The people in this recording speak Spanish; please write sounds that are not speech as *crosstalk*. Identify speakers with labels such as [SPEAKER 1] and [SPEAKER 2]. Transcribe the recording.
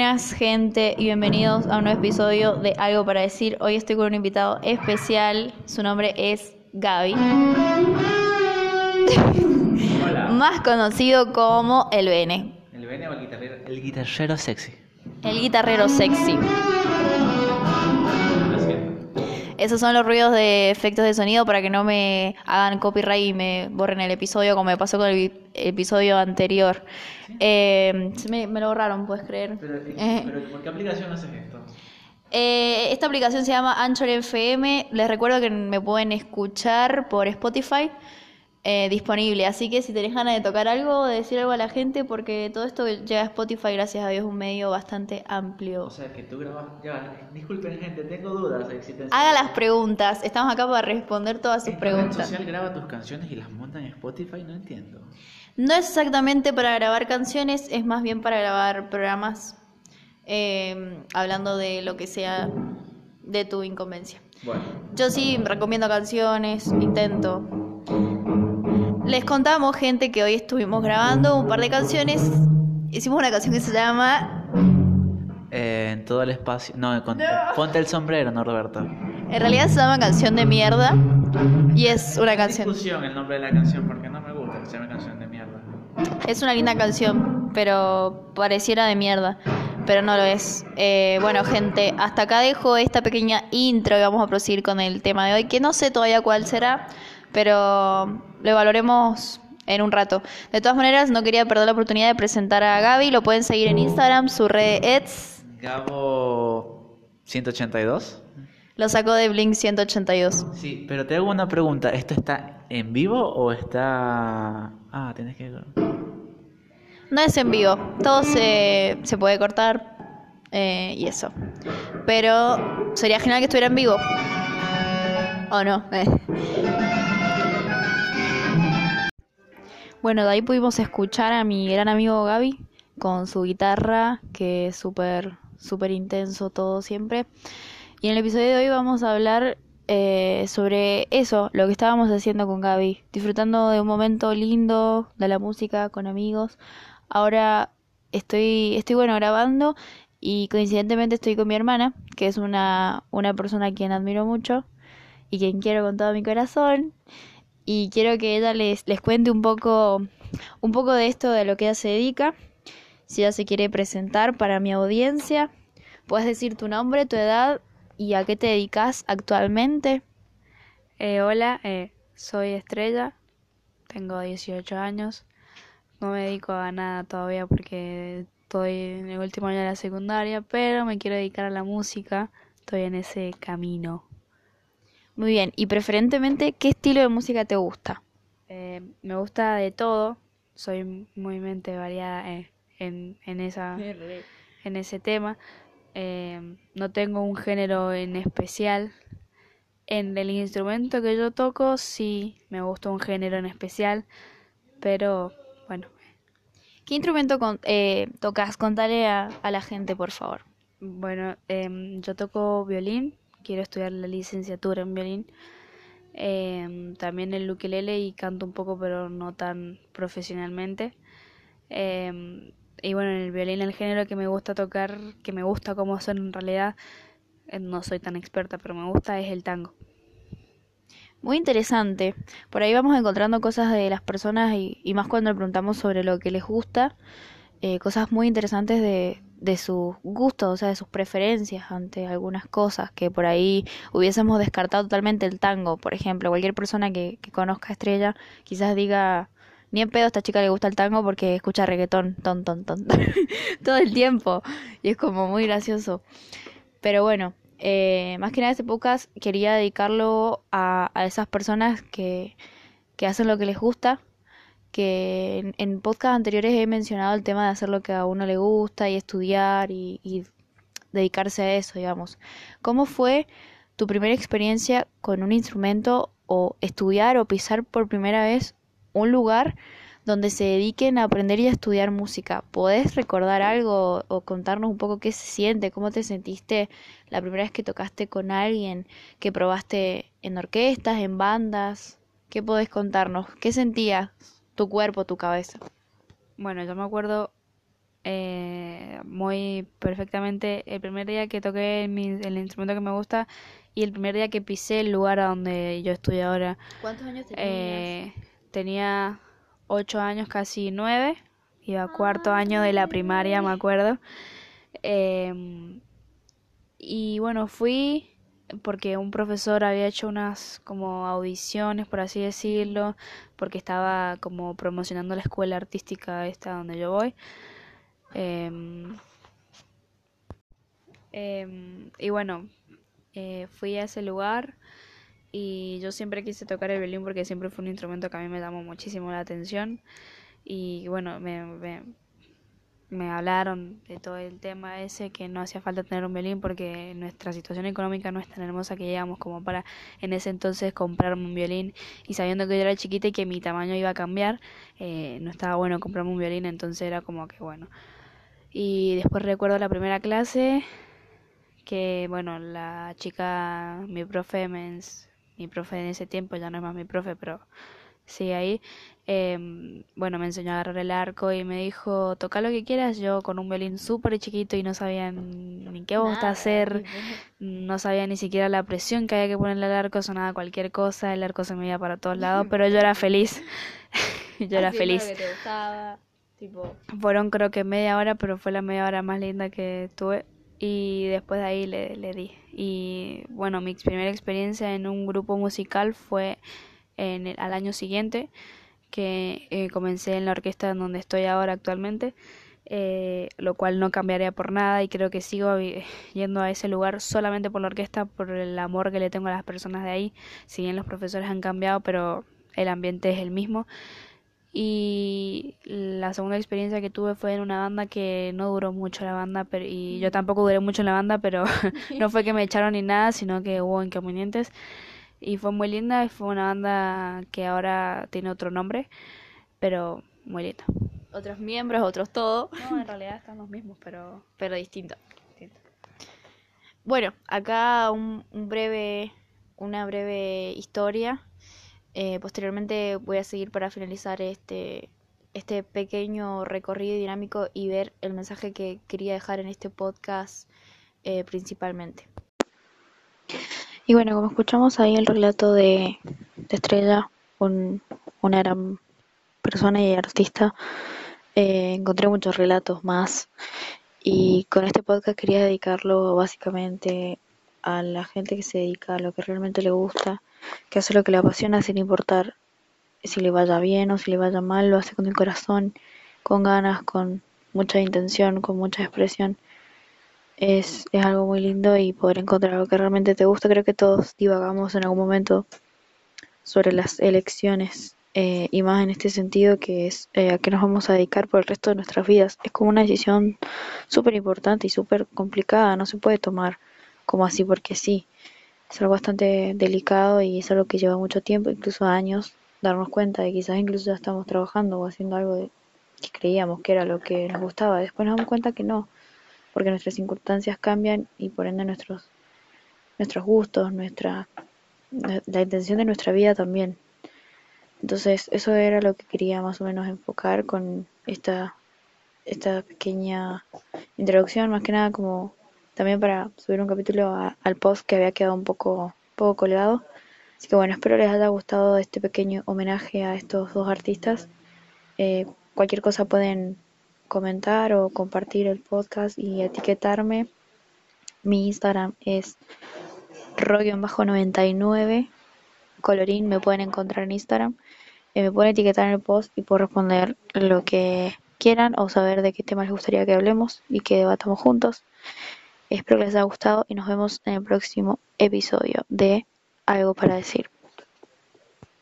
[SPEAKER 1] Buenas gente y bienvenidos a un nuevo episodio de Algo para decir. Hoy estoy con un invitado especial, su nombre es Gaby,
[SPEAKER 2] Hola. *laughs*
[SPEAKER 1] más conocido como el Bene,
[SPEAKER 2] ¿El Bene o el guitarrero? El guitarrero sexy.
[SPEAKER 1] el guitarrero sexy. Esos son los ruidos de efectos de sonido para que no me hagan copyright y me borren el episodio como me pasó con el episodio anterior. Eh, me, me lo borraron, ¿puedes creer?
[SPEAKER 2] Pero,
[SPEAKER 1] Eh,
[SPEAKER 2] pero ¿por qué aplicación haces esto?
[SPEAKER 1] Eh, esta aplicación se llama Anchor FM. Les recuerdo que me pueden escuchar por Spotify. Eh, disponible, así que si tenés ganas de tocar algo, de decir algo a la gente, porque todo esto llega a Spotify, gracias a Dios, es un medio bastante amplio.
[SPEAKER 2] O sea, que tú grabas... Ya, disculpen gente, tengo dudas existenciales.
[SPEAKER 1] Haga las preguntas, estamos acá para responder todas sus
[SPEAKER 2] ¿Esta red
[SPEAKER 1] preguntas.
[SPEAKER 2] social graba tus canciones y las monta en Spotify? No entiendo.
[SPEAKER 1] No es exactamente para grabar canciones, es más bien para grabar programas eh, hablando de lo que sea de tu inconveniencia.
[SPEAKER 2] Bueno.
[SPEAKER 1] Yo sí recomiendo canciones, intento. Les contamos, gente, que hoy estuvimos grabando un par de canciones. Hicimos una canción que se llama.
[SPEAKER 2] Eh, en todo el espacio... No, con- ponte el sombrero, no Roberto.
[SPEAKER 1] En realidad se llama Canción de Mierda. Y es una canción.
[SPEAKER 2] discusión el nombre de la canción porque no me gusta que se llame canción de mierda.
[SPEAKER 1] Es una linda canción, pero pareciera de mierda. Pero no lo es. Eh, bueno, gente, hasta acá dejo esta pequeña intro y vamos a proseguir con el tema de hoy, que no sé todavía cuál será, pero lo evaluaremos en un rato. De todas maneras, no quería perder la oportunidad de presentar a Gaby. Lo pueden seguir en Instagram, su red es.
[SPEAKER 2] Gabo... 182.
[SPEAKER 1] Lo sacó de Blink 182.
[SPEAKER 2] Sí, pero te hago una pregunta. ¿Esto está en vivo o está...? Ah, tienes que...
[SPEAKER 1] No es en vivo, todo se, se puede cortar eh, y eso. Pero sería genial que estuviera en vivo. ¿O no? Eh. Bueno, de ahí pudimos escuchar a mi gran amigo Gaby con su guitarra, que es súper, súper intenso todo siempre. Y en el episodio de hoy vamos a hablar eh, sobre eso, lo que estábamos haciendo con Gaby, disfrutando de un momento lindo de la música con amigos. Ahora estoy, estoy bueno grabando y coincidentemente estoy con mi hermana, que es una, una persona a quien admiro mucho y quien quiero con todo mi corazón. Y quiero que ella les, les cuente un poco, un poco de esto, de lo que ella se dedica. Si ella se quiere presentar para mi audiencia, puedes decir tu nombre, tu edad y a qué te dedicas actualmente.
[SPEAKER 3] Eh, hola, eh, soy Estrella, tengo 18 años, no me dedico a nada todavía porque estoy en el último año de la secundaria, pero me quiero dedicar a la música, estoy en ese camino.
[SPEAKER 1] Muy bien, y preferentemente, ¿qué estilo de música te gusta?
[SPEAKER 3] Eh, me gusta de todo, soy muy mente variada eh, en, en, esa, en ese tema, Eh, no tengo un género en especial. En el instrumento que yo toco sí me gusta un género en especial, pero bueno,
[SPEAKER 1] ¿Qué instrumento con- eh, tocas? Contale a, a la gente, por favor.
[SPEAKER 3] bueno em, yo toco violín, quiero estudiar la licenciatura en violín, Em, también el ukelele y canto un poco pero no tan profesionalmente. Em, y bueno, en el violín el género que me gusta tocar, que me gusta cómo son en realidad, eh, no soy tan experta, pero me gusta es el tango.
[SPEAKER 1] Muy interesante. Por ahí vamos encontrando cosas de las personas y, y más cuando le preguntamos sobre lo que les gusta, eh, cosas muy interesantes de, de sus gustos, o sea, de sus preferencias ante algunas cosas que por ahí hubiésemos descartado totalmente el tango. Por ejemplo, cualquier persona que, que conozca Estrella quizás diga, ni en pedo a esta chica le gusta el tango porque escucha reggaetón, ton, ton, ton, *laughs* todo el tiempo. Y es como muy gracioso. Pero bueno, eh, más que nada este podcast quería dedicarlo a, a esas personas que, que hacen lo que les gusta, que en, en anteriores he mencionado el tema de hacer lo que a uno le gusta y estudiar y, y dedicarse a eso, digamos. ¿Cómo fue tu primera experiencia con un instrumento o estudiar o pisar por primera vez un lugar donde se dediquen a aprender y a estudiar música. ¿Podés recordar algo o contarnos un poco qué se siente, cómo te sentiste la primera vez que tocaste con alguien, que probaste en orquestas, en bandas? ¿Qué podés contarnos? ¿Qué sentías tu cuerpo, tu cabeza?
[SPEAKER 3] Bueno, yo me acuerdo eh, muy perfectamente el primer día que toqué mi- el instrumento que me gusta y el primer día que pisé el lugar a donde yo estoy ahora.
[SPEAKER 1] ¿Cuántos años tenías?
[SPEAKER 3] Eh, tenía ocho años, casi nueve. Iba a cuarto año de la primaria, me acuerdo. Em, y bueno, fui porque un profesor había hecho unas como audiciones, por así decirlo, porque estaba como promocionando la escuela artística esta donde yo voy. Em, em, y bueno, eh, fui a ese lugar y yo siempre quise tocar el violín porque siempre fue un instrumento que a mí me llamó muchísimo la atención. Y bueno, me, me, me hablaron de todo el tema ese, que no hacía falta tener un violín porque nuestra situación económica no es tan hermosa que llegamos como para en ese entonces comprarme un violín. Y sabiendo que yo era chiquita y que mi tamaño iba a cambiar, eh, no estaba bueno comprarme un violín, entonces era como que bueno. Y después recuerdo la primera clase que bueno, la chica, mi profe, me mi profe en ese tiempo, ya no es más mi profe, pero sigue ahí, em, bueno, me enseñó a agarrar el arco y me dijo, toca lo que quieras, yo con un violín súper chiquito y no sabía ni qué bosta hacer, no sabía ni siquiera la presión que había que ponerle al arco, sonaba cualquier cosa, el arco se me iba para todos lados, *laughs* pero yo era feliz, *laughs* yo era feliz.
[SPEAKER 1] lo que te gustaba, tipo,
[SPEAKER 3] Fueron creo que media hora, pero fue la media hora más linda que tuve. Y después de ahí le, le di. Y bueno, mi primera experiencia en un grupo musical fue en el- al año siguiente, que eh, comencé en la orquesta en donde estoy ahora actualmente, eh, lo cual no cambiaría por nada y creo que sigo *laughs* yendo a ese lugar solamente por la orquesta, por el amor que le tengo a las personas de ahí. Si bien los profesores han cambiado, pero el ambiente es el mismo. Y la segunda experiencia que tuve fue en una banda que no duró mucho la banda, pero, y yo tampoco duré mucho en la banda, pero *laughs* no fue que me echaron ni nada, sino que hubo inconvenientes. Y fue muy linda, y fue una banda que ahora tiene otro nombre, pero muy linda.
[SPEAKER 1] otros miembros, otros todo,
[SPEAKER 3] No, en *laughs* realidad están los mismos, pero...
[SPEAKER 1] pero distinto. Bueno, acá un, un breve, una breve historia. Eh, posteriormente voy a seguir para finalizar este, este pequeño recorrido dinámico y ver el mensaje que quería dejar en este podcast eh, principalmente. Y bueno, como escuchamos ahí el relato de, Estrella, un- una gran persona y artista, eh, encontré muchos relatos más y con este podcast quería dedicarlo básicamente a la gente que se dedica a lo que realmente le gusta, que hace lo que le apasiona sin importar si le vaya bien o si le vaya mal, lo hace con el corazón, con ganas, con mucha intención, con mucha expresión. Es, es algo muy lindo y poder encontrar algo que realmente te gusta. Creo que todos divagamos en algún momento sobre las elecciones eh, y más en este sentido que es eh, a qué nos vamos a dedicar por el resto de nuestras vidas. Es como una decisión súper importante y súper complicada, no se puede tomar como así porque sí. Es algo bastante delicado y es algo que lleva mucho tiempo, incluso años, darnos cuenta de quizás incluso ya estamos trabajando o haciendo algo que creíamos que era lo que nos gustaba. Después nos damos cuenta que no, porque nuestras circunstancias cambian y por ende nuestros, nuestros gustos, nuestra, la intención de nuestra vida también. Entonces, eso era lo que quería más o menos enfocar con esta, esta pequeña introducción, más que nada como también para subir un capítulo al post que había quedado un poco, poco colgado. Así que bueno, espero les haya gustado este pequeño homenaje a estos dos artistas. Eh, cualquier cosa pueden comentar o compartir el podcast y etiquetarme. Mi Instagram es ro-99 colorín me pueden encontrar en Instagram. Eh, me pueden etiquetar en el post y puedo responder lo que quieran o saber de qué temas les gustaría que hablemos y que debatamos juntos. Espero que les haya gustado y nos vemos en el próximo episodio de Algo para decir.